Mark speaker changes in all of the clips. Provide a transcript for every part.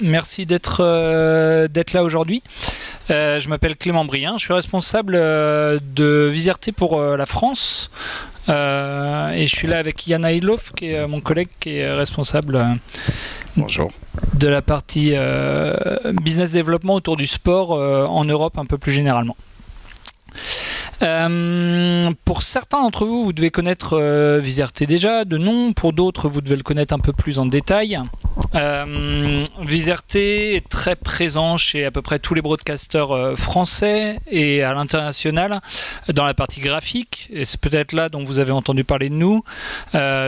Speaker 1: Merci d'être euh, d'être là aujourd'hui. Euh, je m'appelle Clément Brien, je suis responsable euh, de Viserté pour la France. et je suis là avec Yann Aidlof, qui est mon collègue qui est responsable
Speaker 2: Bonjour.
Speaker 1: de la partie business développement autour du sport en Europe un peu plus généralement. Euh, pour certains d'entre vous, vous devez connaître euh, déjà de nom. Pour d'autres, vous devez le connaître un peu plus en détail. Euh, est très présent chez à peu près tous les broadcasters euh, français et à l'international dans la partie graphique. Et c'est peut-être là dont vous avez entendu parler de nous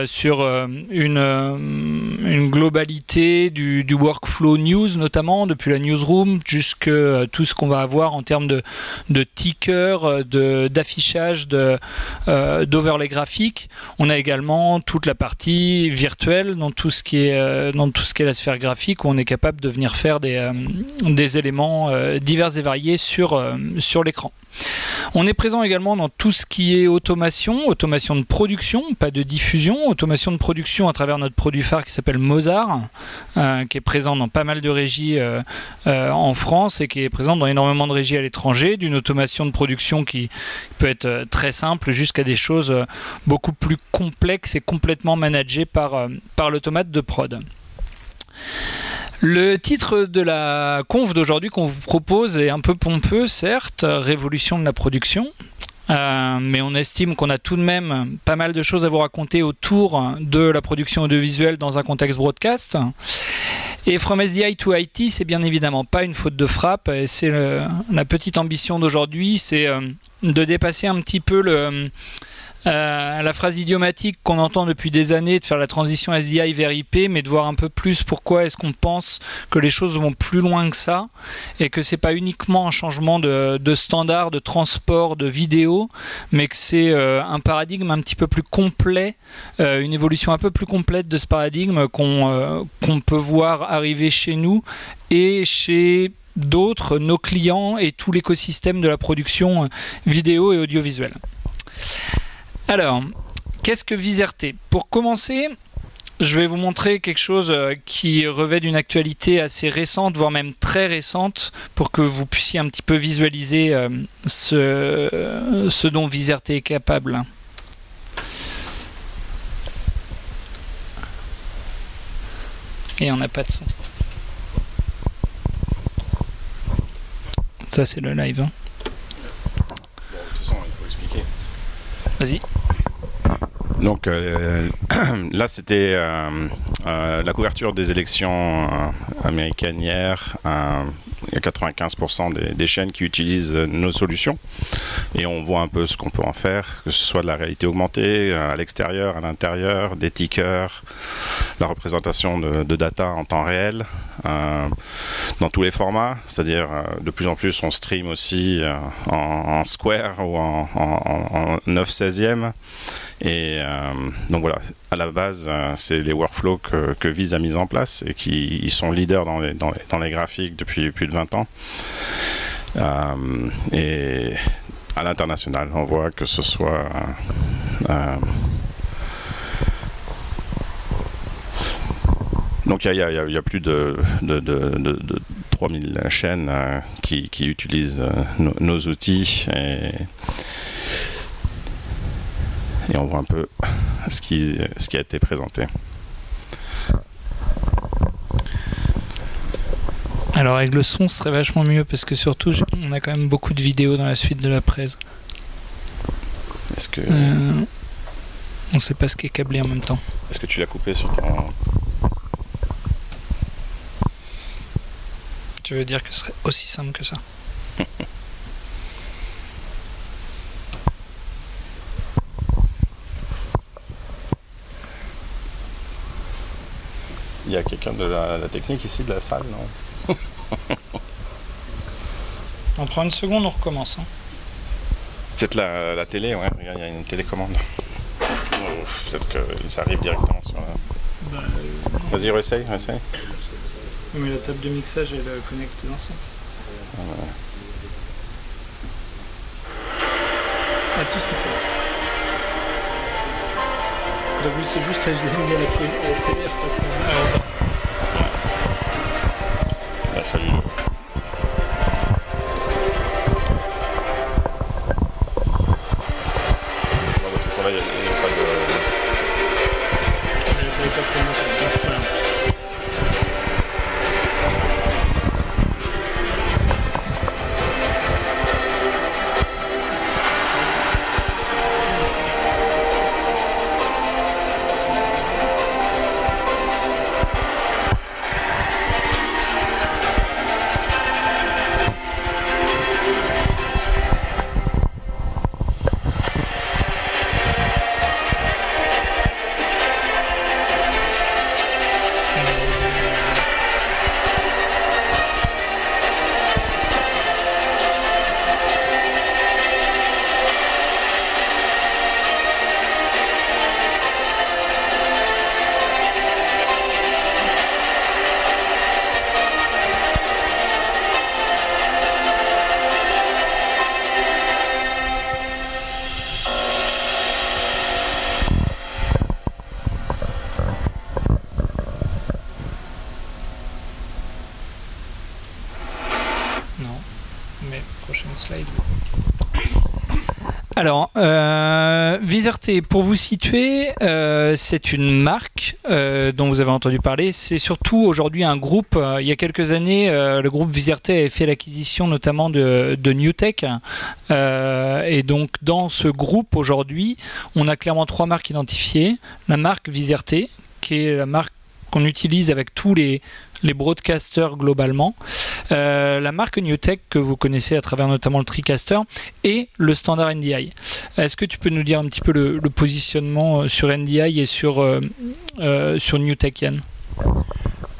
Speaker 1: sur une, globalité du, du, workflow news notamment, depuis la newsroom jusqu'à tout ce qu'on va avoir en termes de, de tickers, de d'affichage euh, d'overlay graphique. On a également toute la partie virtuelle dans tout ce qui est, euh, dans tout ce qui est la sphère graphique où on est capable de venir faire des, euh, éléments divers et variés sur l'écran. On est présent également dans tout ce qui est automation, automation de production, pas de diffusion, automation de production à travers notre produit phare qui s'appelle Mozart, euh, qui est présent dans pas mal de régies euh, euh, en France et qui est présent dans énormément de régies à l'étranger, d'une automation de production qui peut être très simple jusqu'à des choses beaucoup plus complexes et complètement managées par, par l'automate de prod. Le titre de la conf d'aujourd'hui qu'on vous propose est un peu pompeux, certes, Révolution de la production. Euh, mais on estime qu'on a tout de même pas mal de choses à vous raconter autour de la production audiovisuelle dans un contexte broadcast. Et From SDI to IT, c'est bien évidemment pas une faute de frappe. Et c'est la petite ambition d'aujourd'hui, c'est euh, de dépasser un petit peu le euh, la phrase idiomatique qu'on entend depuis des années de faire la transition SDI vers IP, mais de voir un peu plus pourquoi est-ce qu'on pense que les choses vont plus loin que ça et que c'est pas uniquement un changement de, standard, de transport, de vidéo, mais que c'est euh, un paradigme un petit peu plus complet, euh, une évolution un peu plus complète de ce paradigme qu'on qu'on peut voir arriver chez nous et chez d'autres, nos clients et tout l'écosystème de la production vidéo et audiovisuelle. Alors, qu'est-ce que Viserté Pour commencer, je vais vous montrer quelque chose euh, qui revêt d'une actualité assez récente, voire même très récente, pour que vous puissiez un petit peu visualiser euh, ce, ce dont Viserté est capable. Et on n'a pas de son. Ça, c'est le live. Hein. Vas-y.
Speaker 2: Donc euh, là, c'était euh, euh, la couverture des élections américaines hier. Il y a 95% des, chaînes qui utilisent nos solutions. Et on voit un peu ce qu'on peut en faire, que ce soit de la réalité augmentée à l'extérieur, à l'intérieur, des tickers, la représentation de, data en temps réel, dans tous les formats, c'est-à-dire de plus en plus on stream aussi en, square ou en, en 9 16e et euh, donc voilà, à la base, euh, c'est les workflows que, que Vise a mis en place et qui ils sont leaders dans les, dans les, graphiques depuis plus de 20 ans. Euh, et à l'international, on voit que ce soit donc il y, a plus de, de, de, de 3000 chaînes qui, qui, utilisent nos, nos outils et et on voit un peu ce qui, ce qui a été présenté.
Speaker 1: Alors avec le son, ce serait vachement mieux parce que surtout, on a quand même beaucoup de vidéos dans la suite de la presse.
Speaker 2: Est-ce que euh,
Speaker 1: on sait pas ce qui est câblé en même temps.
Speaker 2: Est-ce que tu l'as coupé sur ton
Speaker 1: Tu veux dire que ce serait aussi simple que ça?
Speaker 2: Il y a quelqu'un de la, technique ici, de la salle, non?
Speaker 1: On prend une seconde, on recommence. Hein.
Speaker 2: C'est peut-être la, télé, ouais, regarde, il y a une télécommande. peut-être que ça arrive directement sur la... Bah, euh, Vas-y, réessaye, réessaye.
Speaker 1: Mais la table de mixage, elle connecte l'enceinte. Ah, tout c'est c'est juste résumer la première parce qu'on
Speaker 2: a
Speaker 1: un Alors, euh, pour vous situer, euh, c'est une marque euh, dont vous avez entendu parler. C'est surtout aujourd'hui un groupe. euh, il y a quelques années, le groupe Viserté avait fait l'acquisition notamment de, Newtech. Et donc, dans ce groupe aujourd'hui, on a clairement trois marques identifiées. La marque Viserté, qui est la marque qu'on utilise avec tous les, les broadcasters globalement. Euh, la marque Newtech que vous connaissez à travers notamment le TriCaster et le standard NDI. Est-ce que tu peux nous dire un petit peu le, positionnement euh, sur NDI et sur, euh, euh, sur Newtech Yann?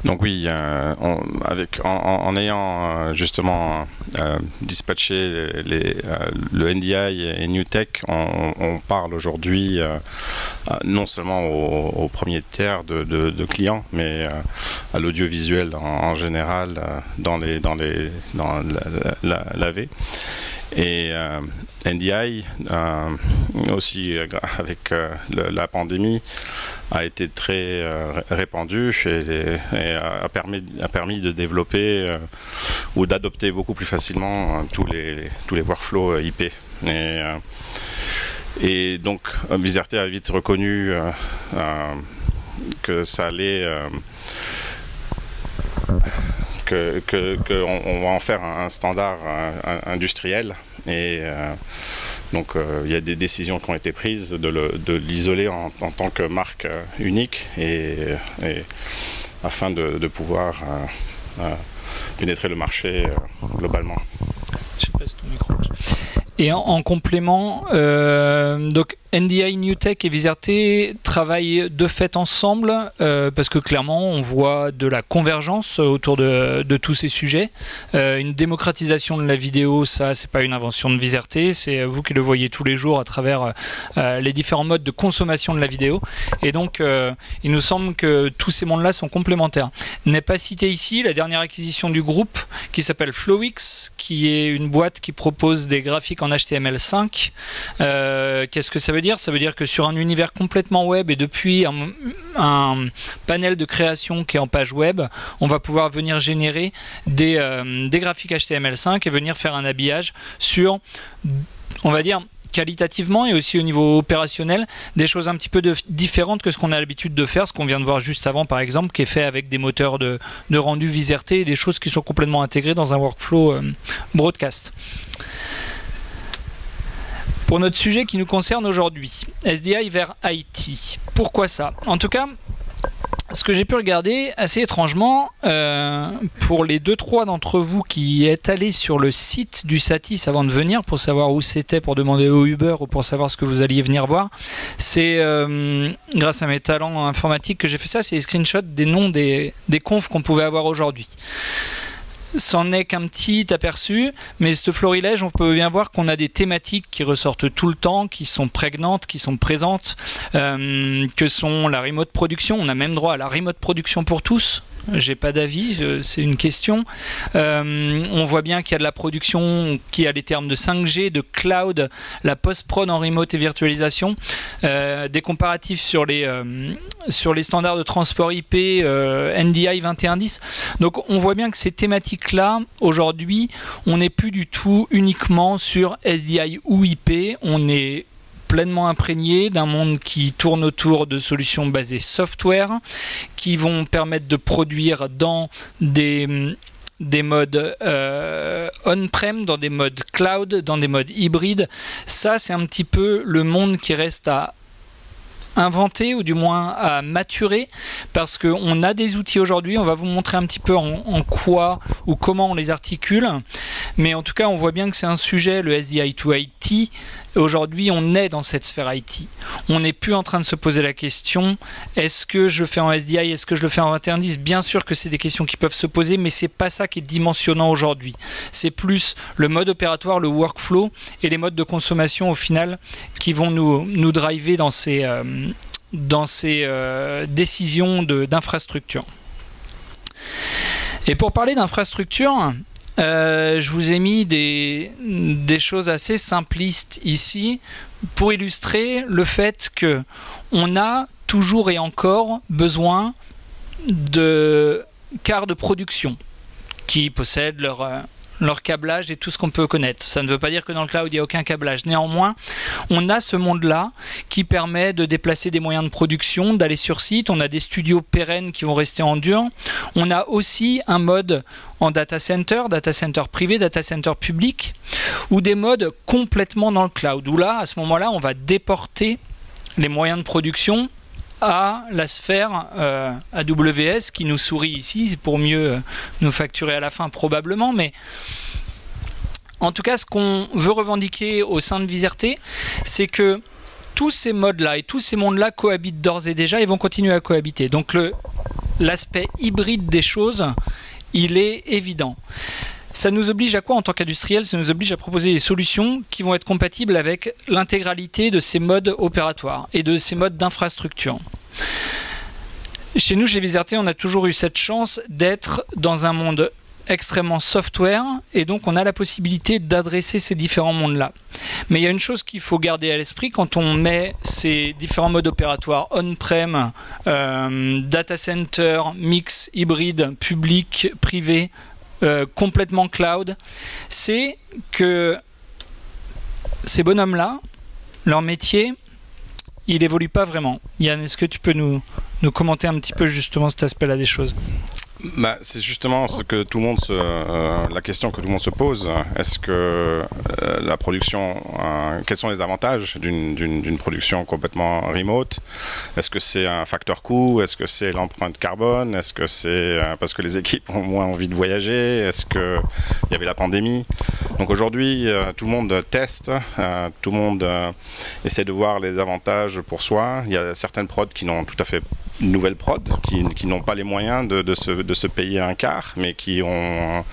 Speaker 2: Donc oui, euh, avec, en, ayant euh, justement euh, dispatché le NDI et Newtech, on, on parle aujourd'hui non seulement au, au premier tiers de, de- clients, mais à l'audiovisuel en, général dans, les, dans, les, dans la V. Et euh, NDI, euh, aussi euh, avec la pandémie, a été très ré- répandu et, a, permis, de développer ou d'adopter beaucoup plus facilement tous, les, tous les workflows IP. Et, donc, Viserté a vite reconnu que ça allait. Que, que, va en faire un, standard industriel et euh, donc euh, il y a des décisions qui ont été prises de le- de l'isoler en, tant que marque euh, unique et, afin de, pouvoir pénétrer le marché globalement.
Speaker 1: Je passe ton micro. Et en, en complément, donc NDI, Newtech et Viserté travaillent de fait ensemble euh, parce que clairement on voit de la convergence autour de, tous ces sujets. Euh, une démocratisation de la vidéo, ça c'est pas une invention de Viserté, c'est vous qui le voyez tous les jours à travers euh, les différents modes de consommation de la vidéo. Et donc euh, il nous semble que tous ces mondes-là sont complémentaires. N'est pas cité ici la dernière acquisition du groupe qui s'appelle Flowix, qui est une boîte qui propose des graphiques en HTML5. Euh, Qu'est-ce que ça veut dire Ça veut dire que sur un univers complètement web et depuis un, panel de création qui est en page web, on va pouvoir venir générer des, euh, graphiques HTML5 et venir faire un habillage sur, on va dire, qualitativement et aussi au niveau opérationnel, des choses un petit peu de- différentes que ce qu'on a l'habitude de faire, ce qu'on vient de voir juste avant par exemple, qui est fait avec des moteurs de, de rendu Viserté et des choses qui sont complètement intégrées dans un workflow euh, broadcast. Pour notre sujet qui nous concerne aujourd'hui, SDI vers IT. Pourquoi ça? En tout cas, ce que j'ai pu regarder assez étrangement, euh, pour les 2-3 d'entre vous qui êtes allés sur le site du Satis avant de venir pour savoir où c'était, pour demander au Uber ou pour savoir ce que vous alliez venir voir, c'est euh, grâce à mes talents informatiques que j'ai fait ça, c'est les screenshots des noms des, des confs qu'on pouvait avoir aujourd'hui. C'en est qu'un petit aperçu, mais ce florilège, on peut bien voir qu'on a des thématiques qui ressortent tout le temps, qui sont prégnantes, qui sont présentes, euh, que sont la remote production? On a même droit à la remote production pour tous, j'ai pas d'avis, c'est une question. on voit bien qu'il y a de la production qui a les termes de 5G, de cloud, la post-prod en remote et virtualisation, des comparatifs sur les, sur les standards de transport IP NDI 2110. Donc on voit bien que ces thématiques-là, aujourd'hui, on n'est plus du tout uniquement sur SDI ou IP, on est pleinement imprégné d'un monde qui tourne autour de solutions basées software, qui vont permettre de produire dans des des modes euh, on-prem, dans des modes cloud, dans des modes hybrides. Ça, c'est un petit peu le monde qui reste à inventer ou du moins à maturer parce qu'on a des outils aujourd'hui. On va vous montrer un petit peu en, quoi ou comment on les articule. Mais en tout cas, on voit bien que c'est un sujet, le SDI to IT, Aujourd'hui, on est dans cette sphère IT. On n'est plus en train de se poser la question est-ce que je fais en SDI, est-ce que je le fais en 2110 Bien sûr que c'est des questions qui peuvent se poser, mais c'est pas ça qui est dimensionnant aujourd'hui. C'est plus le mode opératoire, le workflow et les modes de consommation au final qui vont nous, nous driver dans ces, euh, dans ces euh, décisions d'infrastructure. Et pour parler d'infrastructure, euh, je vous ai mis des, choses assez simplistes ici pour illustrer le fait que on a toujours et encore besoin de cars de production qui possèdent leur, euh, leur câblage et tout ce qu'on peut connaître. Ça ne veut pas dire que dans le cloud, il n'y a aucun câblage. Néanmoins, on a ce monde-là qui permet de déplacer des moyens de production, d'aller sur site. On a des studios pérennes qui vont rester en dur. On a aussi un mode en data center, data center privé, data center public, ou des modes complètement dans le cloud, où là, à ce moment-là, on va déporter les moyens de production à la sphère euh, AWS qui nous sourit ici, c'est pour mieux nous facturer à la fin probablement, mais en tout cas ce qu'on veut revendiquer au sein de Viserté, c'est que tous ces modes-là et tous ces mondes-là cohabitent d'ores et déjà et vont continuer à cohabiter. Donc l'aspect hybride des choses, il est évident ça nous oblige à quoi en tant qu'industriel Ça nous oblige à proposer des solutions qui vont être compatibles avec l'intégralité de ces modes opératoires et de ces modes d'infrastructure. Chez nous, chez Viserté, on a toujours eu cette chance d'être dans un monde extrêmement software et donc on a la possibilité d'adresser ces différents mondes-là. Mais il y a une chose qu'il faut garder à l'esprit quand on met ces différents modes opératoires on-prem, euh, data center, mix, hybride, public, privé, euh, complètement cloud, c'est que ces bonhommes-là, leur métier, il évolue pas vraiment. Yann, est-ce que tu peux nous, nous commenter un petit peu justement cet aspect-là des choses?
Speaker 2: Bah, c'est justement euh, la question que tout le monde se pose. Est-ce que euh, la production, euh, quels sont les avantages d'une production complètement remote? Est-ce que c'est un facteur coût? Est-ce que c'est l'empreinte carbone? Est-ce que c'est parce que les équipes ont moins envie de voyager? Est-ce qu'il y avait la pandémie? Donc aujourd'hui, tout le monde teste, tout le monde essaie de voir les avantages pour soi. Il y a certaines prods qui n'ont tout à fait nouvelles prod qui, qui n'ont pas les moyens de, de, se, de, se, payer un quart, mais qui ont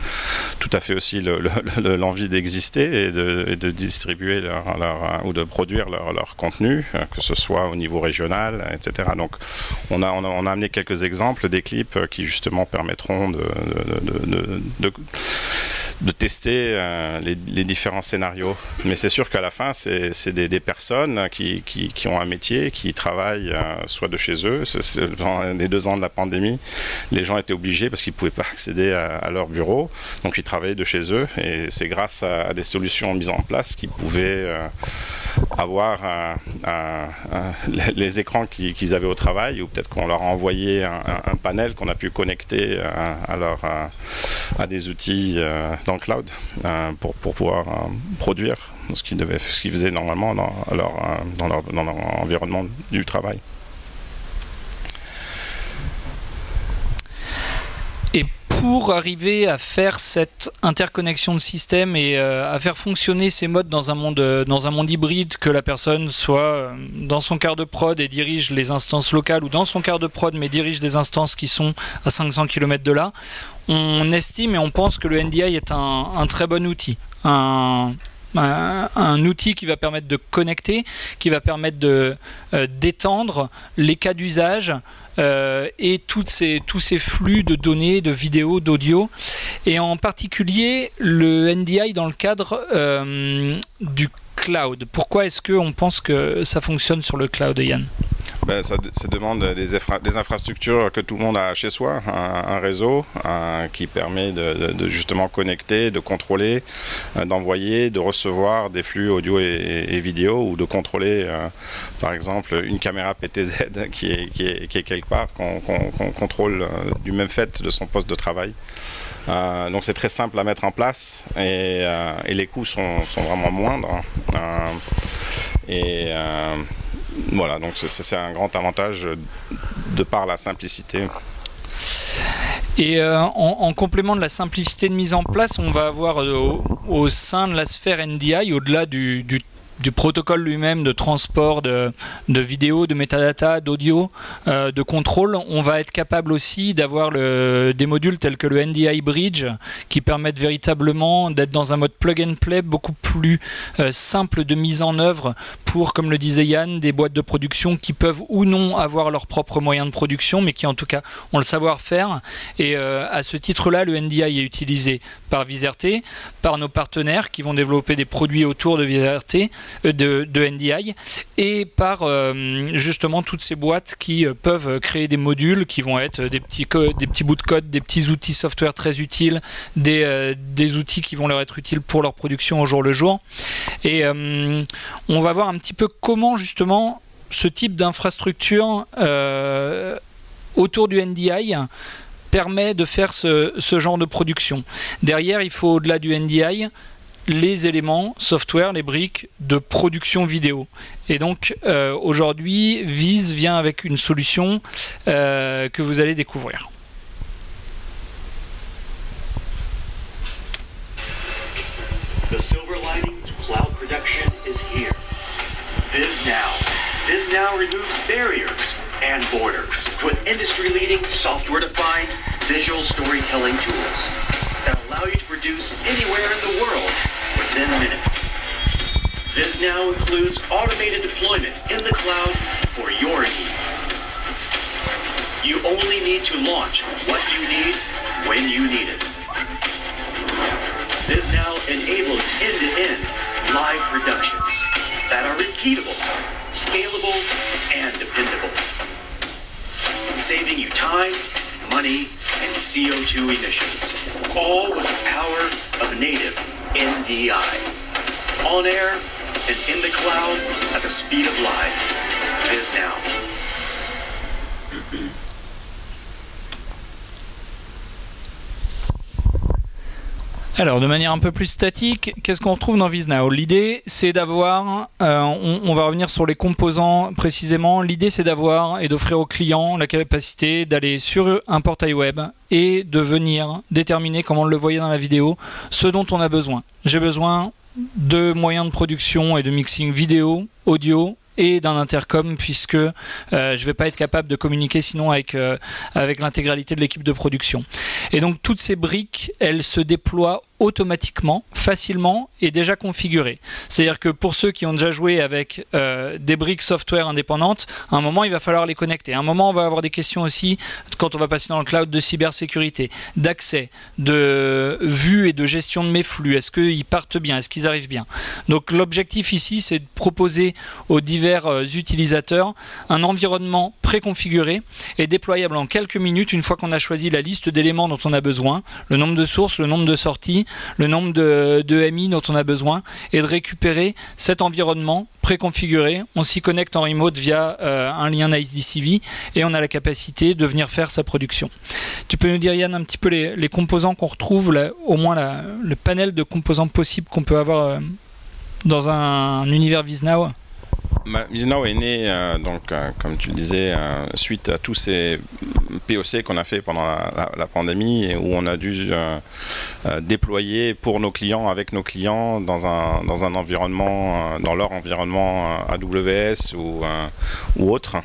Speaker 2: tout à fait aussi l'envie d'exister et de, de, distribuer leur, leur, ou de produire leur, leur, contenu, que ce soit au niveau régional, etc. Donc on a, on a, amené quelques exemples des clips qui justement permettront de, de de tester euh, les, les, différents scénarios. Mais c'est sûr qu'à la fin, c'est des, des, personnes qui, qui, qui, ont un métier, qui travaillent euh, soit de chez eux. Dans les deux ans de la pandémie, les gens étaient obligés parce qu'ils ne pouvaient pas accéder à, à, leur bureau. Donc ils travaillaient de chez eux. Et c'est grâce à, à, des solutions mises en place qu'ils pouvaient euh, avoir les écrans qu'ils avaient au travail ou peut-être qu'on leur a envoyé un, panel qu'on a pu connecter à, leur, à, des outils dans le cloud euh, pour, pour pouvoir euh, produire ce qu'ils qu'ils faisaient normalement euh, dans leur, dans leur environnement du travail.
Speaker 1: Et pour arriver à faire cette interconnexion de système et à faire fonctionner ces modes dans un monde dans un monde hybride que la personne soit dans son quart de prod et dirige les instances locales ou dans son quart de prod mais dirige des instances qui sont à 500 km de là on estime et on pense que le NDI est un, très bon outil. Un, un, outil qui va permettre de connecter, qui va permettre de d'étendre les cas d'usage et toutes ces, tous ces flux de données, de vidéos, d'audio, et en particulier le NDI dans le cadre du cloud. Pourquoi est-ce qu'on pense que ça fonctionne sur le cloud, Yann?
Speaker 2: Ben, ça, demande des, infrastructures que tout le monde a chez soi, un, réseau qui permet de, justement connecter, de contrôler, euh, d'envoyer, de recevoir des flux audio et, vidéo ou de contrôler euh, par exemple une caméra PTZ qui est, quelque part, qu'on contrôle euh, du même fait de son poste de travail. donc c'est très simple à mettre en place et, les coûts sont, sont vraiment moindres. et voilà, donc c'est un grand avantage de par la simplicité.
Speaker 1: Et euh, en, complément de la simplicité de mise en place, on va avoir euh, au, sein de la sphère NDI, au-delà du, protocole lui-même de transport de, de vidéos, de metadata, d'audio, euh, de contrôle, on va être capable aussi d'avoir des modules tels que le NDI Bridge qui permettent véritablement d'être dans un mode plug and play beaucoup plus euh, simple de mise en œuvre pour, comme le disait Yann, des boîtes de production qui peuvent ou non avoir leurs propres moyens de production, mais qui en tout cas ont le savoir-faire. Et euh, à ce titre-là, le NDI est utilisé par Viserté, par nos partenaires qui vont développer des produits autour de Viserté, euh, de, NDI et par euh, justement toutes ces boîtes qui peuvent créer des modules qui vont être des petits, des petits bouts de code, des petits outils software très utiles, des, des outils qui vont leur être utiles pour leur production au jour le jour. Et on va voir un petit peu comment justement ce type d'infrastructure autour du NDI permet de faire ce, genre de production. Derrière, il faut au-delà du NDI les éléments software, les briques de production vidéo. Et donc euh, aujourd'hui, Viz vient avec une solution euh, que vous allez découvrir. VizNow. BizNow removes barriers and borders with industry-leading software-defined visual storytelling tools that allow you to produce anywhere in the world within minutes. BizNow includes automated deployment in the cloud for your needs. You only need to launch what you need when you need it. BizNow enables end-to-end live productions that are repeatable, scalable, and dependable, saving you time, money, and CO2 emissions, all with the power of native NDI. On air and in the cloud at the speed of light. It is now. Alors, de manière un peu plus statique, qu'est-ce qu'on retrouve dans VizNow L'idée, c'est d'avoir, euh, on, va revenir sur les composants précisément, l'idée, c'est d'avoir et d'offrir aux clients la capacité d'aller sur un portail web et de venir déterminer, comme on le voyait dans la vidéo, ce dont on a besoin. J'ai besoin de moyens de production et de mixing vidéo, audio, et d'un intercom puisque euh, je ne vais pas être capable de communiquer sinon avec, euh, avec l'intégralité de l'équipe de production. Et donc toutes ces briques, elles se déploient automatiquement, facilement et déjà configuré. C'est-à-dire que pour ceux qui ont déjà joué avec euh, des briques software indépendantes, à un moment il va falloir les connecter. À un moment on va avoir des questions aussi quand on va passer dans le cloud de cybersécurité, d'accès, de vue et de gestion de mes flux. Est-ce qu'ils partent bien? Est-ce qu'ils arrivent bien? Donc l'objectif ici c'est de proposer aux divers euh, utilisateurs un environnement préconfiguré et déployable en quelques minutes une fois qu'on a choisi la liste d'éléments dont on a besoin, le nombre de sources, le nombre de sorties, le nombre de, MI dont on a besoin et de récupérer cet environnement préconfiguré. On s'y connecte en remote via euh, un lien NiceDCV et on a la capacité de venir faire sa production. Tu peux nous dire Yann un petit peu les, composants qu'on retrouve, au moins le panel de composants possibles qu'on peut avoir euh, dans un, univers VizNow
Speaker 2: Visnao est né, euh, donc, euh, comme tu le disais, euh, suite à tous ces POC qu'on a fait pendant la, pandémie et où on a dû déployer pour nos clients, avec nos clients, dans un, dans un environnement, dans leur environnement AWS ou, ou autre.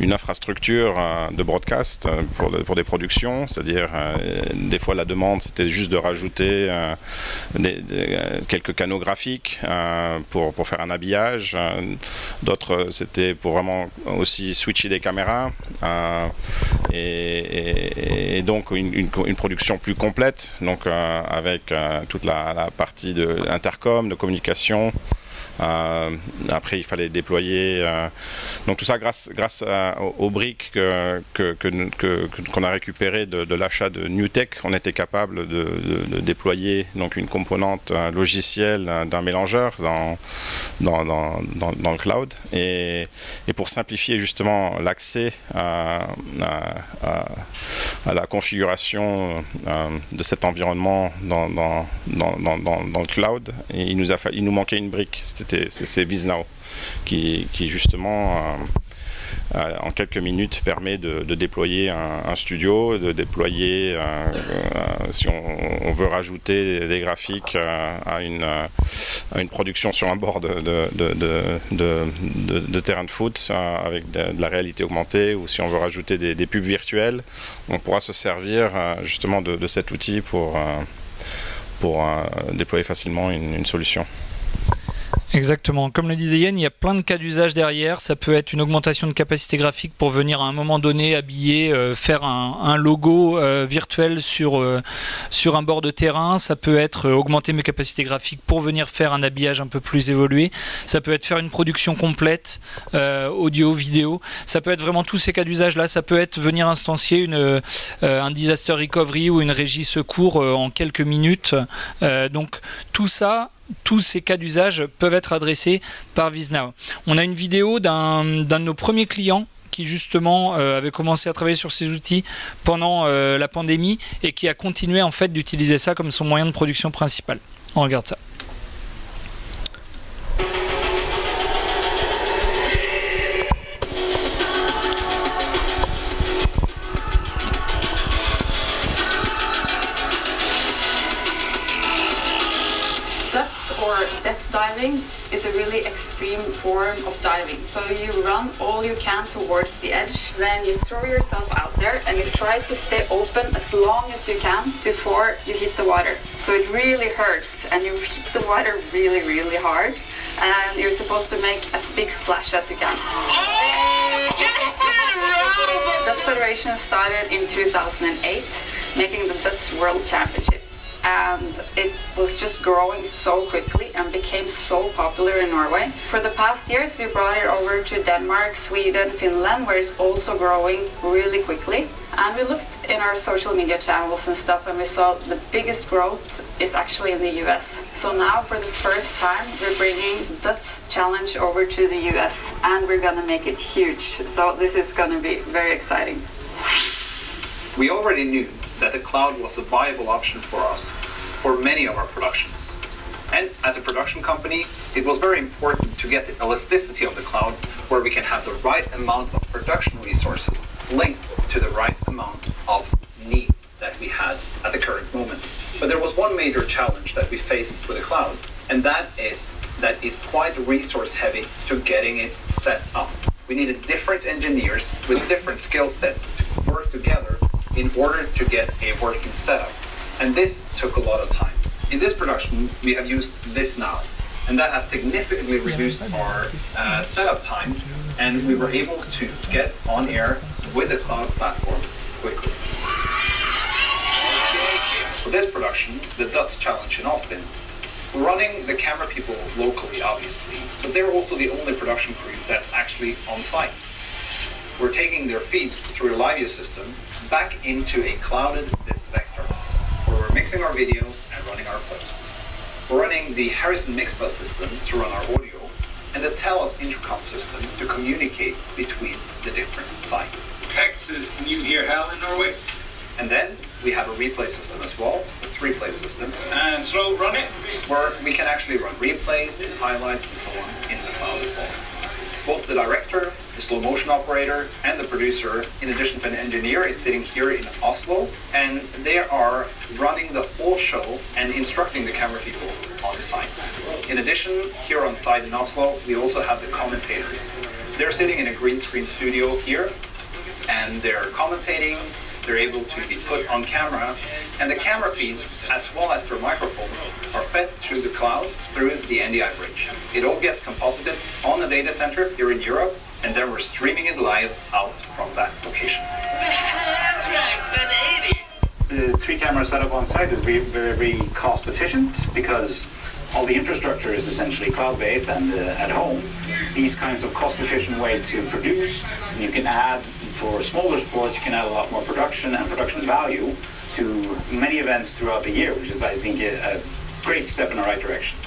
Speaker 2: Une infrastructure de broadcast pour, pour des productions, c'est-à-dire des fois la demande c'était juste de rajouter quelques canaux graphiques pour, pour faire un habillage, d'autres c'était pour vraiment aussi switcher des caméras. Et, donc une, une, production plus complète, donc avec toute la, la partie de intercom, de communication. Euh, après, il fallait déployer. Euh, donc tout ça grâce, aux, briques qu'on que, que, a récupérées de, l'achat de NewTek, on était capable de, déployer donc une componente logicielle d'un mélangeur dans dans, le cloud. Et, et pour simplifier justement l'accès à, à, la configuration euh, de cet environnement dans, dans, dans, le cloud, il nous, a, il nous manquait une brique. C'est VizNow qui, justement euh, euh, en quelques minutes permet de, déployer un, studio, de déployer, euh, si on, veut rajouter des graphiques à, une, production sur un bord de, terrain de foot avec de, la réalité augmentée, ou si on veut rajouter des, pubs virtuelles, on pourra se servir justement de, cet outil pour déployer facilement une solution.
Speaker 1: Exactement. Comme le disait Yann, il y a plein de cas d'usage derrière. Ça peut être une augmentation de capacité graphique pour venir à un moment donné habiller, euh, faire un, logo euh, virtuel sur, euh, sur un bord de terrain. Ça peut être augmenter mes capacités graphiques pour venir faire un habillage un peu plus évolué. Ça peut être faire une production complète, audio, vidéo. Ça peut être vraiment tous ces cas d'usage là. Ça peut être venir instancier une, un disaster recovery ou une régie secours en quelques minutes. donc tout ça tous ces cas d'usage peuvent être adressés par VizNow. On a une vidéo d'un de nos premiers clients qui justement euh, avait commencé à travailler sur ces outils pendant euh, la pandémie et qui a continué en fait d'utiliser ça comme son moyen de production principal. On regarde ça.
Speaker 3: Form of diving. So you run all you can towards the edge, then you throw yourself out there and you try to stay open as long as you can before you hit the water. So it really hurts and you hit the water really, really hard. And you're supposed to make as big splash as you can. Dutch Federation started in 2008, making the Dutch World Championship and it was just growing so quickly and became so popular in Norway. For the past years, we brought it over to Denmark, Sweden, Finland, where it's also growing really quickly. And we looked in our social media channels and stuff, and we saw the biggest growth is actually in the US. So now, for the first time, we're bringing Dutch Challenge over to the US, and we're gonna make it huge. So this is gonna be very exciting.
Speaker 4: We already knew that the cloud was a viable option for us for many of our productions. And as a production company, it was very important to get the elasticity of the cloud where we can have the right amount of production resources linked to the right amount of need that we had at the current moment. But there was one major challenge that we faced with the cloud, and that is that it's quite resource heavy to getting it set up. We needed different engineers with different skill sets to work together in order to get a working setup. And this took a lot of time. In this production, we have used this now, and that has significantly reduced our uh, setup time, and we were able to get on air with the cloud platform quickly. For this production, the Dutch Challenge in Austin, we're running the camera people locally, obviously, but they're also the only production crew that's actually on site. We're taking their feeds through a Livia system back into a clouded this vector, where we're mixing our videos and running our clips. We're running the Harrison Mixbus system to run our audio, and the TELUS intercom system to communicate between the different sites.
Speaker 5: Texas, can you hear hell in Norway?
Speaker 4: And then we have a replay system as well, a three-play system.
Speaker 5: And slow run it?
Speaker 4: Where we can actually run replays, highlights, and so on in the cloud as well. Both the director the slow motion operator, and the producer, in addition to an engineer, is sitting here in Oslo, and they are running the whole show and instructing the camera people on site. In addition, here on site in Oslo, we also have the commentators They're sitting in a green screen studio here, and they're commentating. They're able to be put on camera, and the camera feeds, as well as their microphones, are fed through the cloud through the NDI bridge. It all gets composited on the data center here in Europe, and then we're streaming it live out from that location.
Speaker 6: The three camera setup on site is very, very, very cost efficient because all the infrastructure is essentially cloud based and uh, at home. These kinds of cost efficient way to produce, and you can add for smaller sports, you can add a lot more production and production value to many events throughout the year, which is, I think, a, a great step in the right direction.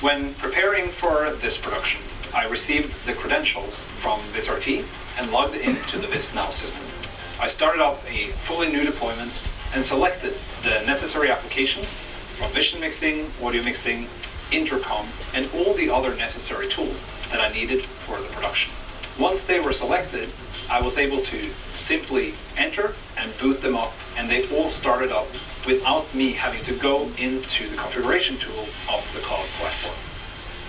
Speaker 4: When preparing for this production, I received the credentials from VisRT and logged into the VisNow system. I started up a fully new deployment and selected the necessary applications from vision mixing, audio mixing, intercom, and all the other necessary tools that I needed for the production. Once they were selected, I was able to simply enter and boot them up, and they all started up without me having to go into the configuration tool of the cloud platform.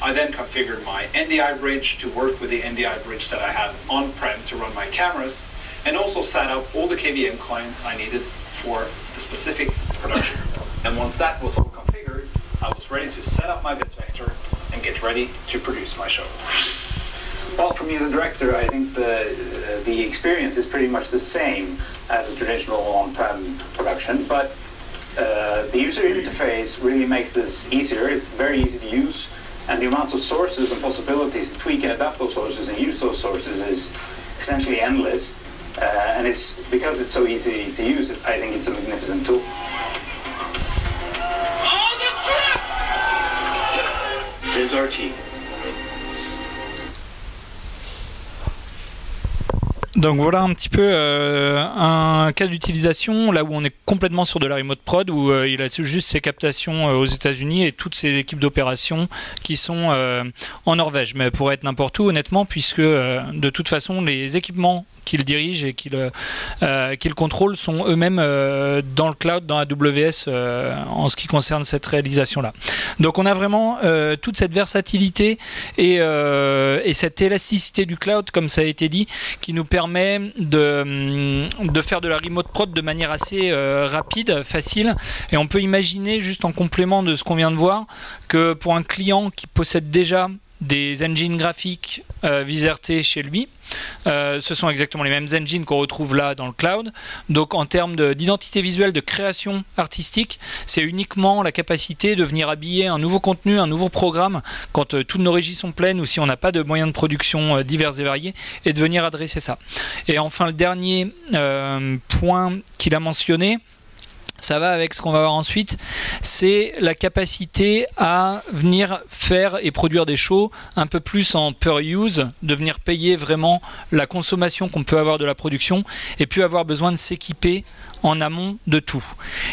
Speaker 4: I then configured my NDI bridge to work with the NDI bridge that I had on-prem to run my cameras, and also set up all the KVM clients I needed for the specific production. And once that was all configured, I was ready to set up my VisVector and get ready to produce my show.
Speaker 6: Well, for me as a director, I think the the experience is pretty much the same as a traditional on-prem production, but uh, the user interface really makes this easier. It's very easy to use, and the amounts of sources and possibilities to tweak and adapt those sources and use those sources is essentially endless. Uh, and it's because it's so easy to use. It's, I think it's a magnificent tool.
Speaker 5: VisRT.
Speaker 1: Donc voilà un petit peu euh, un cas d'utilisation là où on est complètement sur de la remote prod où euh, il a juste ses captations euh, aux États-Unis et toutes ses équipes d'opération qui sont en Norvège. Mais pourrait être n'importe où honnêtement puisque de toute façon les équipements qu'il dirige et qu'il euh, qu'il contrôle sont eux-mêmes euh, dans le cloud, dans AWS euh, en ce qui concerne cette réalisation-là. Donc on a vraiment euh, toute cette versatilité et, euh, et cette élasticité du cloud, comme ça a été dit, qui nous permet de, de faire de la remote prod de manière assez euh, rapide, facile. Et on peut imaginer, juste en complément de ce qu'on vient de voir, que pour un client qui possède déjà des engines graphiques euh, VisRT chez lui. Euh, ce sont exactement les mêmes engines qu'on retrouve là dans le cloud. Donc en termes de- d'identité visuelle, de création artistique, c'est uniquement la capacité de venir habiller un nouveau contenu, un nouveau programme quand euh, toutes nos régies sont pleines ou si on n'a pas de moyens de production euh, divers et variés et de venir adresser ça. Et enfin le dernier point qu'il a mentionné, ça va avec ce qu'on va voir ensuite, c'est la capacité à venir faire et produire des shows un peu plus en per use, de venir payer vraiment la consommation qu'on peut avoir de la production et puis avoir besoin de s'équiper en amont de tout.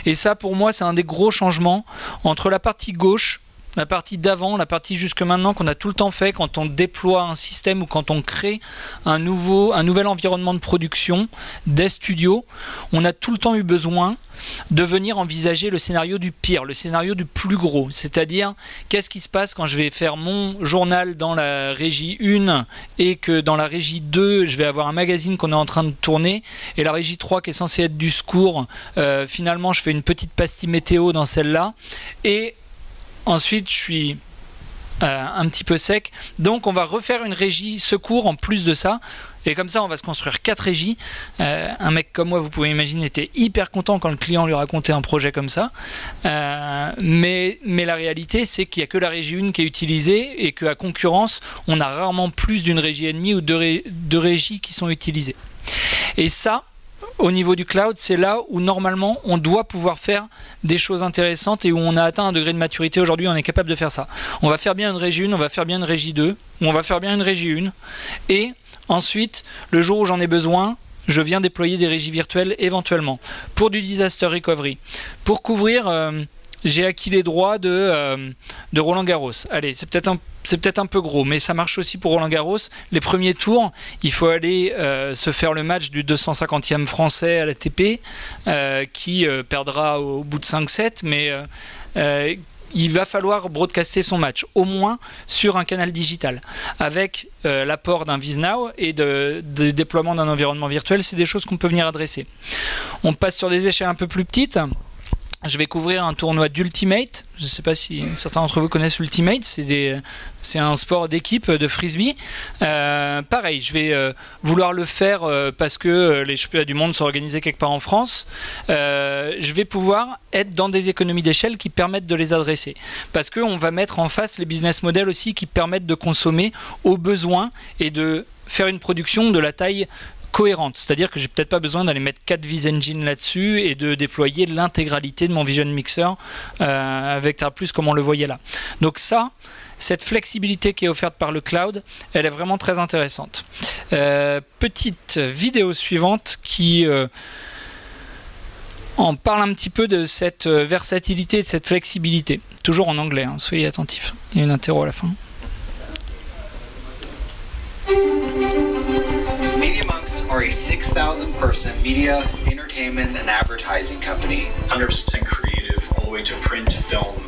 Speaker 1: Et ça pour moi c'est un des gros changements entre la partie gauche la partie d'avant, la partie jusque maintenant qu'on a tout le temps fait quand on déploie un système ou quand on crée un nouveau, un nouvel environnement de production des studios, on a tout le temps eu besoin de venir envisager le scénario du pire, le scénario du plus gros. C'est-à-dire, qu'est-ce qui se passe quand je vais faire mon journal dans la régie 1 et que dans la régie 2, je vais avoir un magazine qu'on est en train de tourner et la régie 3 qui est censée être du secours, euh, finalement, je fais une petite pastille météo dans celle-là et ensuite, je suis euh, un petit peu sec. Donc on va refaire une régie secours en plus de ça. Et comme ça, on va se construire quatre régies. Euh, un mec comme moi, vous pouvez imaginer, était hyper content quand le client lui racontait un projet comme ça. Euh, mais, mais la réalité, c'est qu'il n'y a que la régie 1 qui est utilisée et qu'à concurrence, on a rarement plus d'une régie et demie ou deux, deux régies qui sont utilisées. Et ça, au niveau du cloud, c'est là où normalement on doit pouvoir faire des choses intéressantes et où on a atteint un degré de maturité. Aujourd'hui, on est capable de faire ça. On va faire bien une régie 1, on va faire bien une régie 2, ou on va faire bien une régie 1. Et ensuite, le jour où j'en ai besoin, je viens déployer des régies virtuelles éventuellement pour du disaster recovery, pour couvrir. euh, j'ai acquis les droits de, euh, de Roland Garros. Allez, c'est peut-être un, c'est peut-être un peu gros, mais ça marche aussi pour Roland Garros. Les premiers tours, il faut aller euh, se faire le match du 250e français à la TP, euh, qui perdra au bout de 5-7, mais il va falloir broadcaster son match, au moins sur un canal digital, avec l'apport d'un VizNow et de, de déploiement d'un environnement virtuel. C'est des choses qu'on peut venir adresser. On passe sur des échelles un peu plus petites je vais couvrir un tournoi d'Ultimate. Je ne sais pas si certains d'entre vous connaissent Ultimate. C'est un sport d'équipe de frisbee. Euh, pareil, je vais euh, vouloir le faire euh, parce que les championnats du monde sont organisés quelque part en France. je vais pouvoir être dans des économies d'échelle qui permettent de les adresser. Parce qu'on va mettre en face les business models aussi qui permettent de consommer au besoin et de faire une production de la taille cohérente. C'est-à-dire que j'ai peut-être pas besoin d'aller mettre 4 Vis Engine là-dessus et de déployer l'intégralité de mon Vision Mixer euh, avec Plus comme on le voyait là. Donc ça, cette flexibilité qui est offerte par le cloud, elle est vraiment très intéressante. Euh, petite vidéo suivante qui euh, en parle un petit peu de cette versatilité, de cette flexibilité. Toujours en anglais, hein, soyez attentifs. Il y a une interro à la fin.
Speaker 7: Media, entertainment, and advertising company.
Speaker 8: 100% creative, all the way to print, film,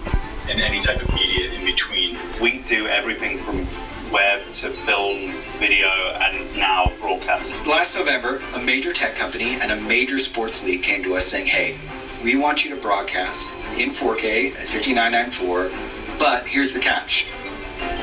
Speaker 8: and any type of media in between.
Speaker 5: We do everything from web to film, video, and now broadcast.
Speaker 7: Last November, a major tech company and a major sports league came to us saying, hey, we want you to broadcast in 4K at 5994, but here's the catch.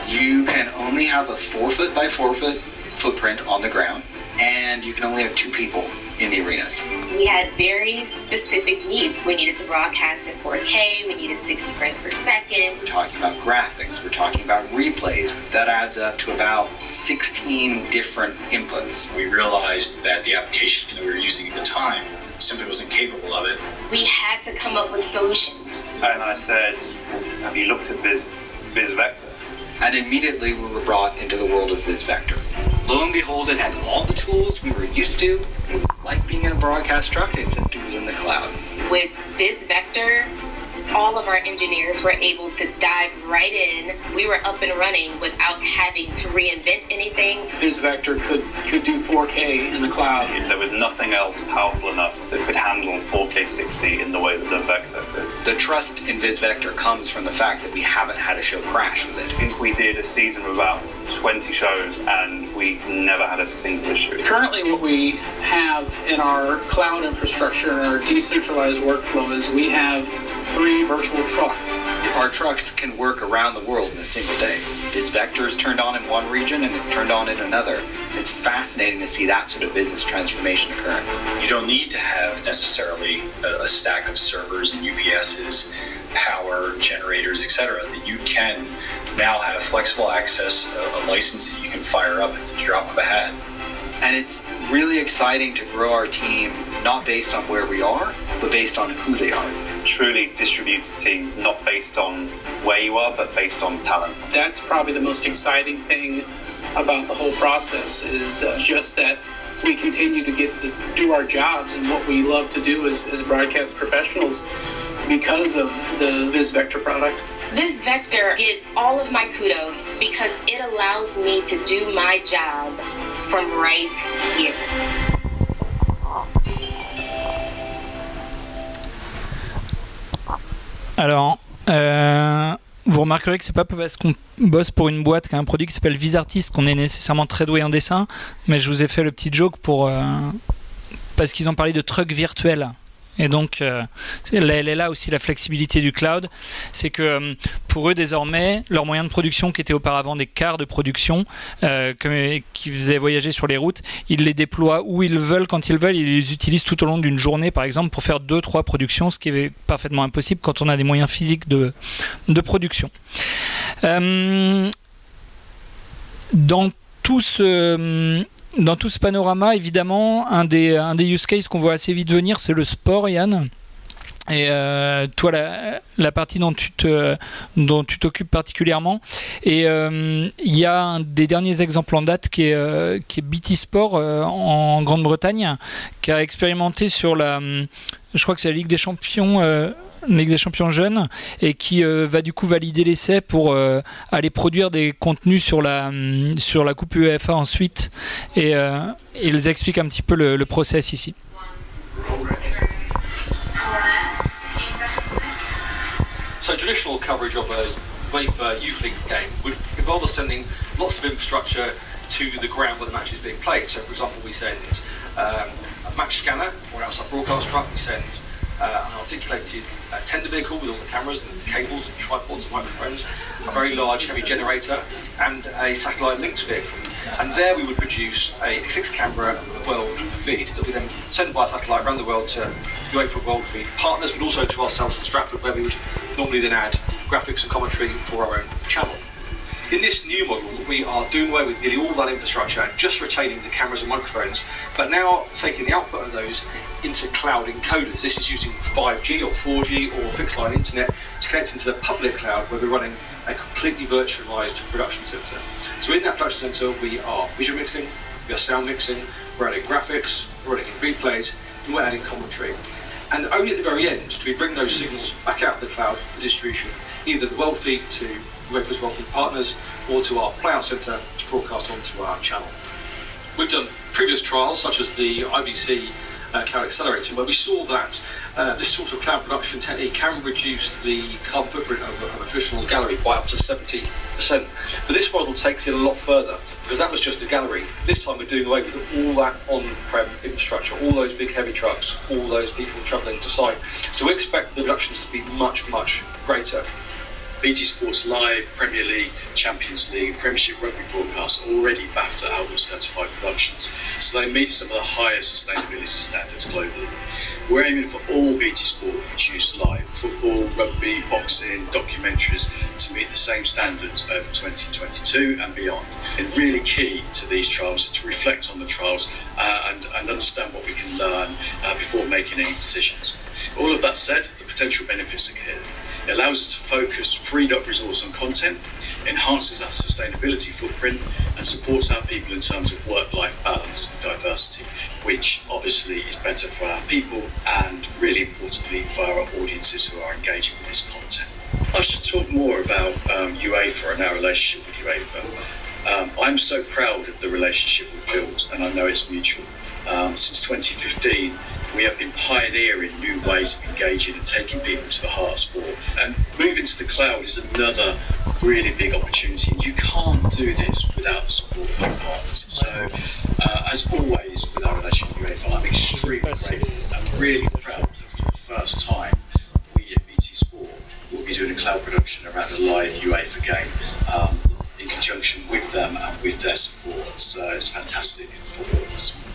Speaker 7: You can only have a four foot by four foot footprint on the ground and you can only have two people in the arenas.
Speaker 9: We had very specific needs. We needed to broadcast in 4K, we needed 60 frames per second.
Speaker 7: We're talking about graphics, we're talking about replays. That adds up to about 16 different inputs.
Speaker 8: We realized that the application that we were using at the time simply wasn't capable of it.
Speaker 9: We had to come up with solutions.
Speaker 5: And I said, Have you looked at Viz, Viz Vector?
Speaker 7: And immediately we were brought into the world of Viz Vector. Lo and behold, it had all the tools we were used to. It was like being in a broadcast truck, except it was in the cloud.
Speaker 9: With Viz Vector, all of our engineers were able to dive right in. We were up and running without having to reinvent anything.
Speaker 10: VizVector could, could do 4K in the cloud.
Speaker 5: There was nothing else powerful enough that could handle 4K 60 in the way that the Vector could.
Speaker 7: The trust in VizVector comes from the fact that we haven't had a show crash with it.
Speaker 5: I think we did a season of about 20 shows and we never had a single issue.
Speaker 10: Currently, what we have in our cloud infrastructure and our decentralized workflow is we have three virtual trucks.
Speaker 7: Our trucks can work around the world in a single day. This vector is turned on in one region and it's turned on in another. It's fascinating to see that sort of business transformation occurring.
Speaker 8: You don't need to have necessarily a, a stack of servers and UPSs, power generators, etc. That you can now have flexible access, a, a license that you can fire up at the drop of a hat.
Speaker 7: And it's really exciting to grow our team not based on where we are, but based on who they are.
Speaker 5: Truly distributed team, not based on where you are, but based on talent.
Speaker 10: That's probably the most exciting thing about the whole process is uh, just that we continue to get to do our jobs and what we love to do as, as broadcast professionals because of the VizVector product.
Speaker 9: This vector gets all of my kudos because it allows me to do my job from right here.
Speaker 1: Alors, euh, vous remarquerez que c'est pas parce qu'on bosse pour une boîte qui a un produit qui s'appelle VisArtist qu'on est nécessairement très doué en dessin, mais je vous ai fait le petit joke pour euh, parce qu'ils ont parlé de trucs virtuels. Et donc, euh, elle est là aussi la flexibilité du cloud. C'est que euh, pour eux, désormais, leurs moyens de production qui étaient auparavant des quarts de production, euh, qui faisaient voyager sur les routes, ils les déploient où ils veulent, quand ils veulent. Ils les utilisent tout au long d'une journée, par exemple, pour faire deux, trois productions, ce qui est parfaitement impossible quand on a des moyens physiques de, de production. dans tout ce dans tout ce panorama, évidemment, un des, un des use cases qu'on voit assez vite venir, c'est le sport, Yann. Et euh, toi, la, partie dont tu te, dont tu t'occupes particulièrement. Et euh, il y a un des derniers exemples en date qui est, euh, qui est BT Sport en Grande-Bretagne, qui a expérimenté sur la, je crois que c'est la Ligue des Champions Ligue des champions jeunes et qui euh, va du coup valider l'essai pour euh, aller produire des contenus sur la, hum, sur la Coupe UEFA ensuite. Et euh, ils expliquent un petit peu le, le process ici.
Speaker 11: So traditional coverage of a UEFA Youth League game would involve us sending lots of infrastructure to the ground where the match is being played. So, for example, we send um, a match scanner or else a broadcast truck. We send uh, an articulated uh, tender vehicle with all the cameras and cables and tripods and microphones, a very large heavy generator, and a satellite linked vehicle. And there we would produce a six camera world feed that we then send by satellite around the world to UEFA World Feed partners, but also to ourselves in Stratford, where we would normally then add graphics and commentary for our own channel. In this new model, we are doing away with nearly all that infrastructure and just retaining the cameras and microphones, but now taking the output of those into cloud encoders. This is using 5G or 4G or fixed line internet to connect into the public cloud where we're running a completely virtualized production center. So in that production center, we are visual mixing, we are sound mixing, we're adding graphics, we're adding replays, and we're adding commentary. And only at the very end do we bring those signals back out of the cloud for distribution, either the feed to World Feed partners or to our playout centre to broadcast onto our channel. We've done previous trials, such as the IBC uh, Cloud Accelerator, where we saw that uh, this sort of cloud production technique can reduce the carbon footprint of, of a traditional gallery by up to 70%. But this model takes it a lot further, because that was just a gallery. This time we're doing away with all that on-prem infrastructure, all those big heavy trucks, all those people travelling to site. So we expect the reductions to be much, much greater.
Speaker 12: BT Sports Live, Premier League, Champions League, Premiership Rugby broadcasts already BAFTA Outdoor certified productions, so they meet some of the highest sustainability standards globally. We're aiming for all BT Sport produced live football, rugby, boxing, documentaries to meet the same standards over 2022 and beyond. And really key to these trials is to reflect on the trials uh, and, and understand what we can learn uh, before making any decisions. All of that said, the potential benefits are clear. It allows us to focus freed up resource on content, enhances our sustainability footprint, and supports our people in terms of work life balance and diversity, which obviously is better for our people and, really importantly, for our audiences who are engaging with this content. I should talk more about um, UEFA and our relationship with UEFA. Um, I'm so proud of the relationship we've built, and I know it's mutual. Um, since 2015, we have been pioneering new ways of engaging and taking people to the heart of sport. And moving to the cloud is another really big opportunity. You can't do this without the support of your partners. So, uh, as always with our relationship with UEFA, I'm extremely grateful and really proud that for the first time, we at BT Sport will be doing a cloud production around a live UEFA game um, in conjunction with them and with their support. So, it's fantastic for all of us.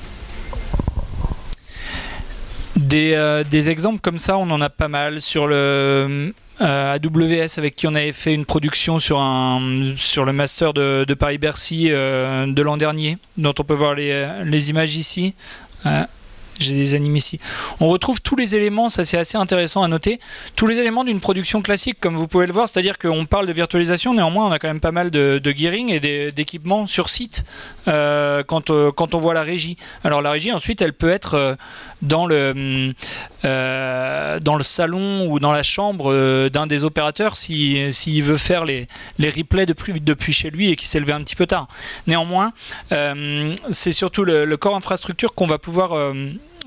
Speaker 1: Des, euh, des, exemples comme ça, on en a pas mal sur le euh, AWS avec qui on avait fait une production sur, le master de, Paris-Bercy euh, de l'an dernier, dont on peut voir les images ici. J'ai des animes ici. On retrouve tous les éléments, ça c'est assez intéressant à noter, tous les éléments d'une production classique, comme vous pouvez le voir, c'est-à-dire qu'on parle de virtualisation, néanmoins on a quand même pas mal de, gearing et d'équipements sur site euh, quand, euh, quand on voit la régie. Alors la régie ensuite elle peut être euh, dans le, euh, dans le salon ou dans la chambre euh, d'un des opérateurs s'il si, veut faire les, les replays depuis, depuis chez lui et qui s'est levé un petit peu tard. Néanmoins, euh, c'est surtout le, le, corps infrastructure qu'on va pouvoir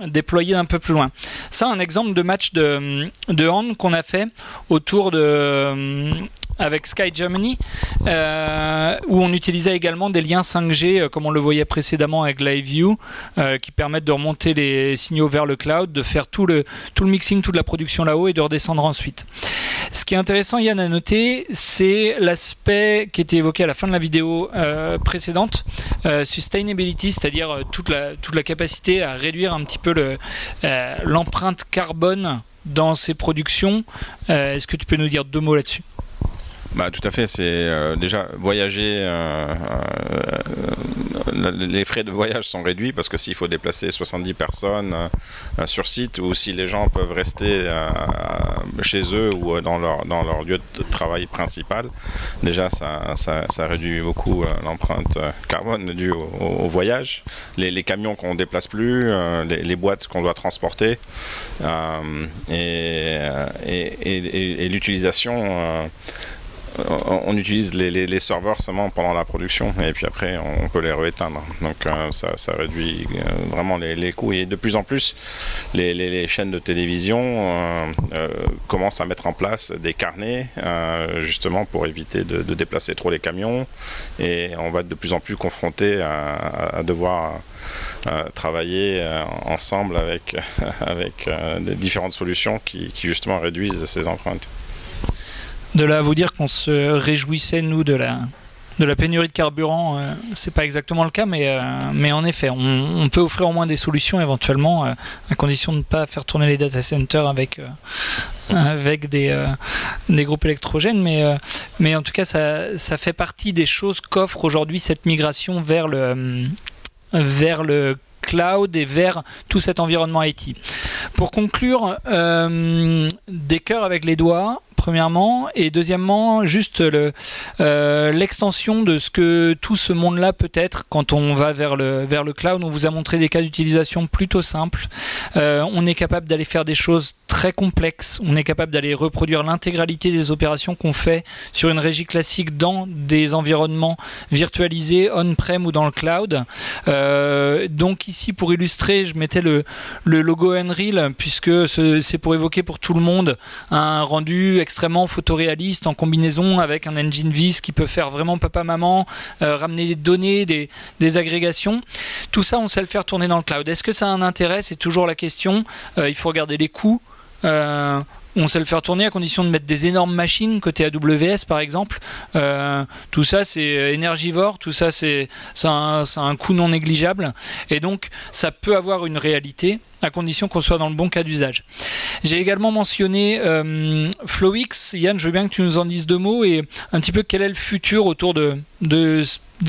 Speaker 1: déployer un peu plus loin. Ça, un exemple de match de, de hand qu'on a fait autour de avec Sky Germany, euh, où on utilisait également des liens 5G, euh, comme on le voyait précédemment avec LiveView, euh, qui permettent de remonter les signaux vers le cloud, de faire tout le, tout le mixing, toute la production là-haut et de redescendre ensuite. Ce qui est intéressant, Yann, à noter, c'est l'aspect qui était évoqué à la fin de la vidéo euh, précédente, sustainability, c'est-à-dire toute la, toute la capacité à réduire un petit peu l'empreinte carbone dans ces productions. Est-ce que tu peux nous dire deux mots là-dessus?
Speaker 2: Bah, tout à fait, c'est euh, déjà voyager, euh, euh, les frais de voyage sont réduits parce que s'il faut déplacer 70 personnes sur site ou si les gens peuvent rester chez eux ou dans leur, dans leur lieu de travail principal, déjà ça, ça, ça réduit beaucoup l'empreinte carbone due au, au voyage. Les, les camions qu'on déplace plus, les, les, boîtes qu'on doit transporter et, et, et, et l'utilisation on utilise les, serveurs seulement pendant la production et puis après on peut les rééteindre. Donc ça, réduit vraiment les, coûts. Et de plus en plus les, chaînes de télévision commencent à mettre en place des carnets justement pour éviter de, déplacer trop les camions. Et on va de plus en plus confronté à, devoir travailler ensemble avec, avec différentes solutions qui justement réduisent ces empreintes
Speaker 1: de là à vous dire qu'on se réjouissait, nous, de la, de la pénurie de carburant, euh, c'est pas exactement le cas, mais, euh, en effet, on, peut offrir au moins des solutions éventuellement, euh, à condition de ne pas faire tourner les data centers avec, avec des, des groupes électrogènes. Mais, mais en tout cas, ça, ça fait partie des choses qu'offre aujourd'hui cette migration vers le, vers le cloud et vers tout cet environnement IT. Pour conclure, des cœurs avec les doigts, premièrement, et deuxièmement, juste euh, l'extension de ce que tout ce monde-là peut être quand on va vers le, vers le cloud. On vous a montré des cas d'utilisation plutôt simples. Euh, on est capable d'aller faire des choses très complexes. On est capable d'aller reproduire l'intégralité des opérations qu'on fait sur une régie classique dans des environnements virtualisés on-prem ou dans le cloud. Euh, donc ici, pour illustrer, je mettais le, le logo Unreal puisque c'est pour évoquer pour tout le monde un rendu extrêmement extrêmement photoréaliste en combinaison avec un engine vis qui peut faire vraiment papa-maman, euh, ramener des données, des, agrégations. Tout ça, on sait le faire tourner dans le cloud. Est-ce que ça a un intérêt? C'est toujours la question. Euh, il faut regarder les coûts. Euh, on sait le faire tourner à condition de mettre des énormes machines côté AWS par exemple. Euh, tout ça c'est énergivore, tout ça c'est un, coût non négligeable et donc ça peut avoir une réalité à condition qu'on soit dans le bon cas d'usage. J'ai également mentionné euh, FlowX. Yann, je veux bien que tu nous en dises deux mots et un petit peu quel est le futur autour de,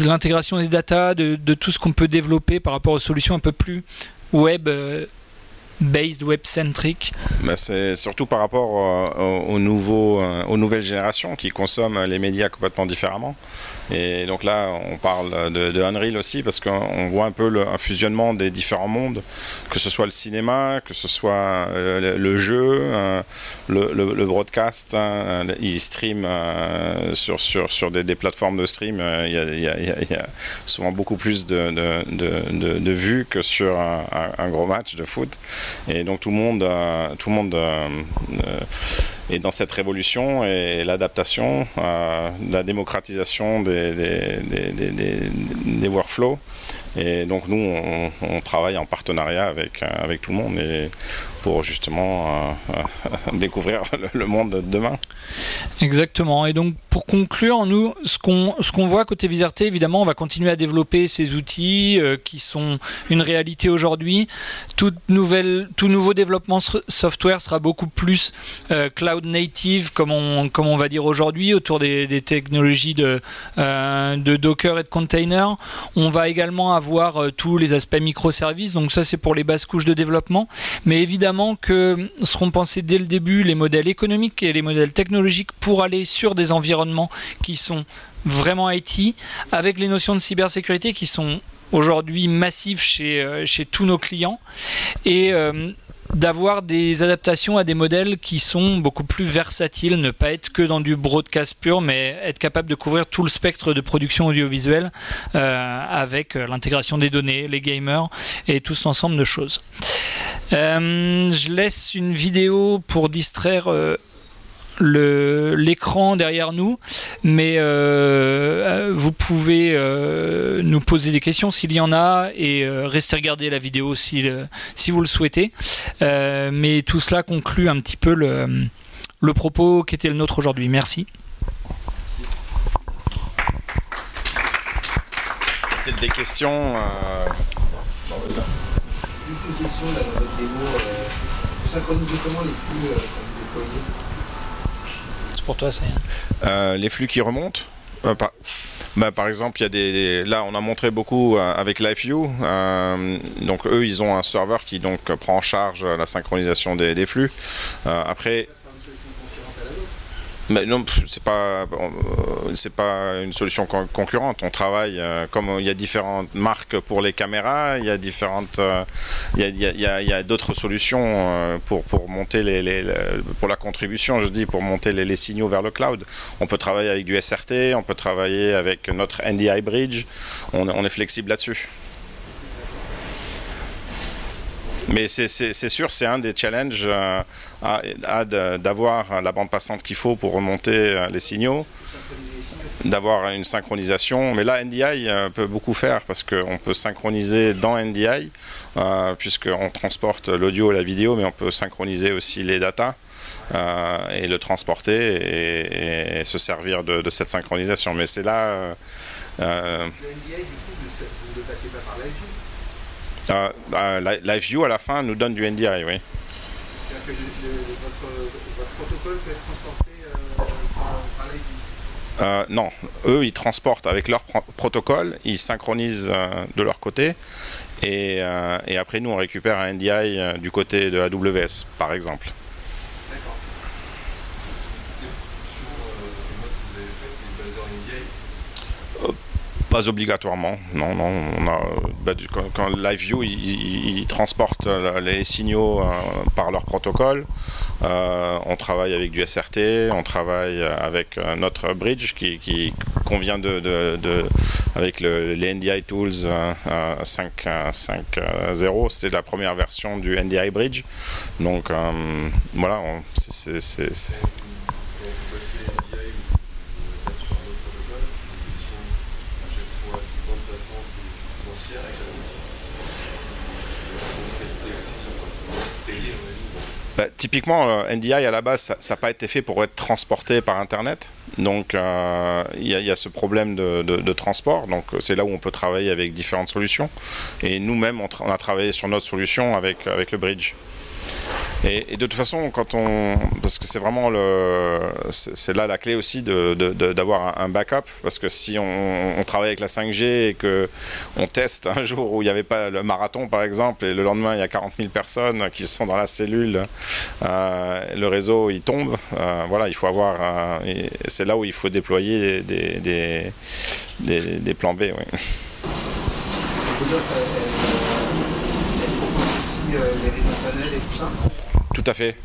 Speaker 1: l'intégration des data, de, tout ce qu'on peut développer par rapport aux solutions un peu plus web euh, based web-centric
Speaker 2: bah, C'est surtout par rapport euh, euh, aux nouvelles générations qui consomment les médias complètement différemment. Et donc là, on parle de, Unreal aussi parce qu'on voit un peu un fusionnement des différents mondes, que ce soit le cinéma, que ce soit euh, le, jeu, le, broadcast. Hein, il stream sur, des, plateformes de stream. Il y, a, souvent beaucoup plus de, de, de, vues que sur un gros match de foot. Et donc tout le monde, euh, tout le monde euh, euh, est dans cette révolution et l'adaptation, la démocratisation des, workflows. Et donc nous, on, travaille en partenariat avec, avec tout le monde pour justement découvrir le, monde de demain.
Speaker 1: Exactement. Et donc pour conclure, nous, ce qu'on voit côté Viserté, évidemment, on va continuer à développer ces outils euh, qui sont une réalité aujourd'hui. Tout, tout nouveau développement software sera beaucoup plus cloud native, comme on, comme on va dire aujourd'hui, autour des, technologies de, de Docker et de container. On va également avoir voir euh, tous les aspects microservices. Donc ça, c'est pour les basses couches de développement. Mais évidemment que seront pensés dès le début les modèles économiques et les modèles technologiques pour aller sur des environnements qui sont vraiment IT, avec les notions de cybersécurité qui sont aujourd'hui massives chez, euh, tous nos clients. Et euh, d'avoir des adaptations à des modèles qui sont beaucoup plus versatiles, ne pas être que dans du broadcast pur, mais être capable de couvrir tout le spectre de production audiovisuelle euh, avec l'intégration des données, les gamers et tout cet ensemble de choses. Je laisse une vidéo pour distraire l'écran derrière nous, mais euh, vous pouvez euh, nous poser des questions s'il y en a et euh, rester regarder la vidéo si, si vous le souhaitez. mais tout cela conclut un petit peu le, le propos qui était le nôtre aujourd'hui. Merci.
Speaker 2: Peut-être des questions.
Speaker 13: Juste une question là, dans votre démo. vous synchronisez comment les flux quand vous déployez
Speaker 1: pour toi,
Speaker 2: euh, Les flux qui remontent euh, par... Bah, par exemple, il y a des, là on a montré beaucoup euh, avec LiveView. donc eux, ils ont un serveur qui donc prend en charge la synchronisation des, flux. après, Mais non, c'est pas, euh, c'est pas une solution concurrente. On travaille euh, comme il y a différentes marques pour les caméras, il y a différentes, euh, il, y a, a, d'autres solutions pour, pour monter les, pour la contribution, je dis, pour monter les, signaux vers le cloud. On peut travailler avec du SRT, on peut travailler avec notre NDI Bridge. On est flexible là-dessus. Mais c'est sûr, c'est un des challenges euh, d'avoir la bande passante qu'il faut pour remonter euh, les signaux, d'avoir une synchronisation. Mais là, NDI euh, peut beaucoup faire parce qu'on peut synchroniser dans NDI, puisqu'on transporte l'audio et la vidéo, mais on peut synchroniser aussi les datas. et le transporter et, se servir de, cette synchronisation. Mais c'est là.
Speaker 13: le NDI, du coup, ne passez pas par
Speaker 2: euh, bah, Live View à la fin nous donne du NDI, oui.
Speaker 13: C'est-à-dire que votre, votre, protocole peut être transporté euh, par, View
Speaker 2: euh, Non, eux ils transportent avec leur protocole, ils synchronisent euh, de leur côté et, et, après nous on récupère un NDI du côté de AWS par exemple. Obligatoirement, non, non. On a, bah, quand, quand LiveView il, il, transporte les signaux euh, par leur protocole, euh, on travaille avec du SRT, on travaille avec euh, notre bridge qui, convient de, avec le, les NDI Tools 5.0. C'était la première version du NDI Bridge. Donc voilà, c'est Bah, typiquement, euh, NDI à la base, ça n'a pas été fait pour être transporté par Internet. Donc euh, il y, a ce problème de, transport. Donc c'est là où on peut travailler avec différentes solutions. Et nous-mêmes, on, a travaillé sur notre solution avec le bridge. Et, et, de toute façon, parce que c'est vraiment le, c'est là la clé aussi d'avoir un, backup, parce que si on, travaille avec la 5G et que on teste un jour où il n'y avait pas le marathon par exemple, et le lendemain il y a 40 000 personnes qui sont dans la cellule, euh, le réseau il tombe, euh, voilà, il faut avoir, euh, c'est là où il faut déployer des, plans B. Oui. Tout à fait,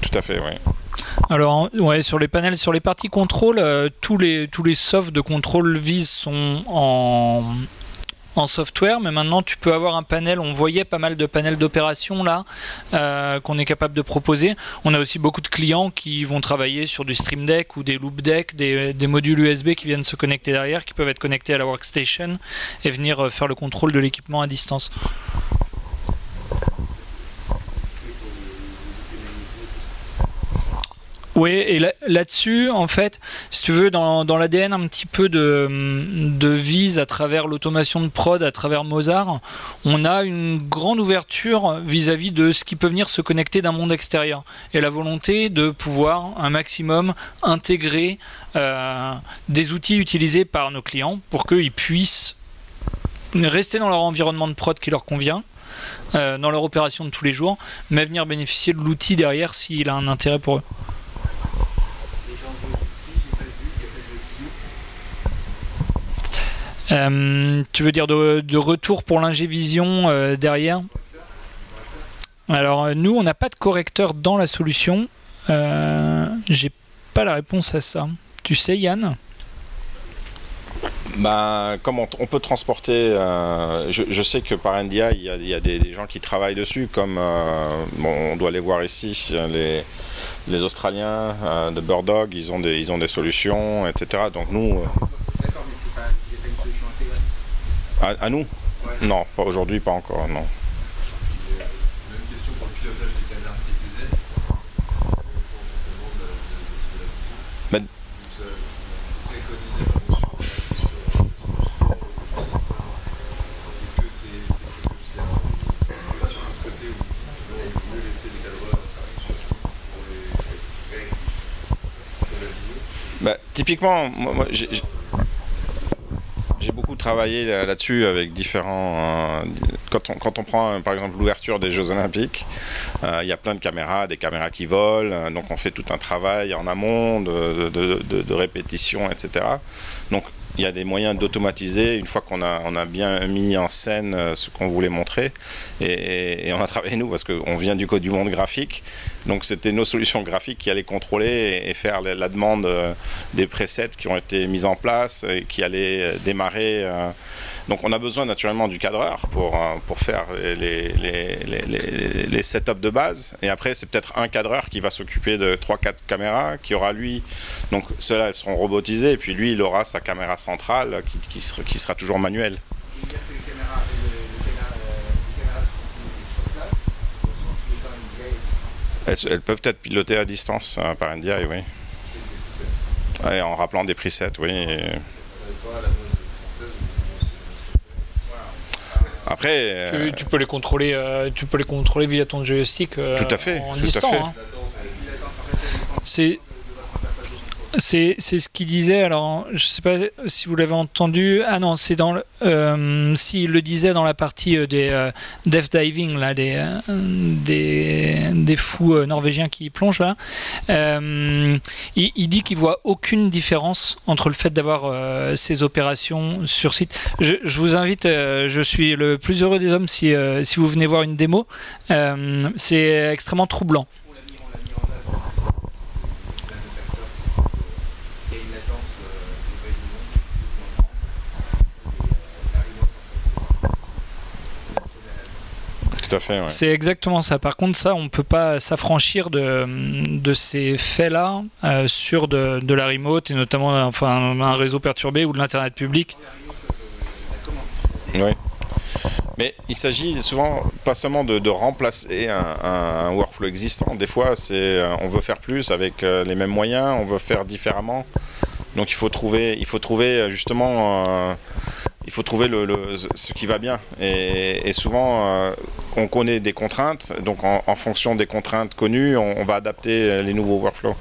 Speaker 2: tout à fait, oui.
Speaker 1: Alors, ouais, sur les panels, sur les parties contrôle, euh, tous, les, tous les softs de contrôle vis sont en, en software, mais maintenant tu peux avoir un panel. On voyait pas mal de panels d'opération là euh, qu'on est capable de proposer. On a aussi beaucoup de clients qui vont travailler sur du Stream Deck ou des Loop Deck, des, des, modules USB qui viennent se connecter derrière, qui peuvent être connectés à la workstation et venir euh, faire le contrôle de l'équipement à distance. Oui, et là-dessus, en fait, si tu veux, dans, l'ADN un petit peu de, vise à travers l'automation de prod, à travers Mozart, on a une grande ouverture vis-à-vis -vis de ce qui peut venir se connecter d'un monde extérieur. Et la volonté de pouvoir un maximum intégrer euh, des outils utilisés par nos clients pour qu'ils puissent rester dans leur environnement de prod qui leur convient. Euh, dans leur opération de tous les jours, mais venir bénéficier de l'outil derrière s'il a un intérêt pour eux. Euh, tu veux dire de, retour pour l'ingévision euh, derrière? Alors nous, on n'a pas de correcteur dans la solution. Euh, J'ai pas la réponse à ça. Tu sais, Yann?
Speaker 2: Bah, comme on, peut transporter, euh, je, sais que par NDI, il y a, des, gens qui travaillent dessus, comme euh, on doit les voir ici, les, Australiens euh, de Birdog, ils ont des, ils ont des solutions, etc. Donc nous. À, à, nous ouais. Non, pas aujourd'hui, pas encore, non. Mais, Bah, typiquement, moi, moi j'ai travaillé là-dessus avec différents. quand, on, quand on prend par exemple l'ouverture des Jeux Olympiques, il y a plein de caméras, des caméras qui volent, donc on fait tout un travail en amont de, de répétition, etc. Donc il y a des moyens d'automatiser une fois qu'on a, bien mis en scène euh, ce qu'on voulait montrer. Et, on a travaillé nous parce qu'on vient du code du monde graphique. Donc c'était nos solutions graphiques qui allaient contrôler et, faire la, demande euh, des presets qui ont été mis en place et qui allaient euh, démarrer. Donc on a besoin naturellement du cadreur pour, pour faire les, les, les, les setups de base. Et après c'est peut-être un cadreur qui va s'occuper de 3-4 caméras, qui aura lui. Donc ceux-là elles seront robotisés et puis lui il aura sa caméra centrale qui, qui, sera, qui sera toujours manuelle. Elles, elles, peuvent être pilotées à distance hein, par NDI, oui. Ouais, en rappelant des presets, oui. Et... Après,
Speaker 1: tu, tu, peux les contrôler, euh, tu peux les contrôler via ton joystick. Euh,
Speaker 2: tout à fait,
Speaker 1: en
Speaker 2: tout
Speaker 1: distant,
Speaker 2: à fait.
Speaker 1: Hein. C'est c'est ce qu'il disait. Alors, je sais pas si vous l'avez entendu. Ah non, c'est dans le. Euh, S'il le disait dans la partie euh, des euh, death diving, là, des, euh, des, fous euh, norvégiens qui plongent là. Il, il, dit qu'il voit aucune différence entre le fait d'avoir ces opérations sur site. Je, je vous invite. je suis le plus heureux des hommes si, si vous venez voir une démo. c'est extrêmement troublant.
Speaker 2: Fait, ouais.
Speaker 1: C'est exactement ça. Par contre, ça, on ne peut pas s'affranchir de, de, ces faits-là euh, sur de, de, la remote et notamment enfin, un réseau perturbé ou de l'Internet public.
Speaker 2: Oui. Mais il s'agit souvent pas seulement de, de remplacer un, un, workflow existant. Des fois, c'est euh, on veut faire plus avec euh, les mêmes moyens, on veut faire différemment. Donc il faut trouver, il faut trouver justement euh, il faut trouver le, ce qui va bien. Et, souvent, euh, on connaît des contraintes, donc en, fonction des contraintes connues, on, on va adapter les nouveaux workflows.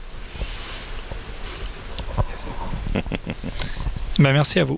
Speaker 1: ben, merci à vous.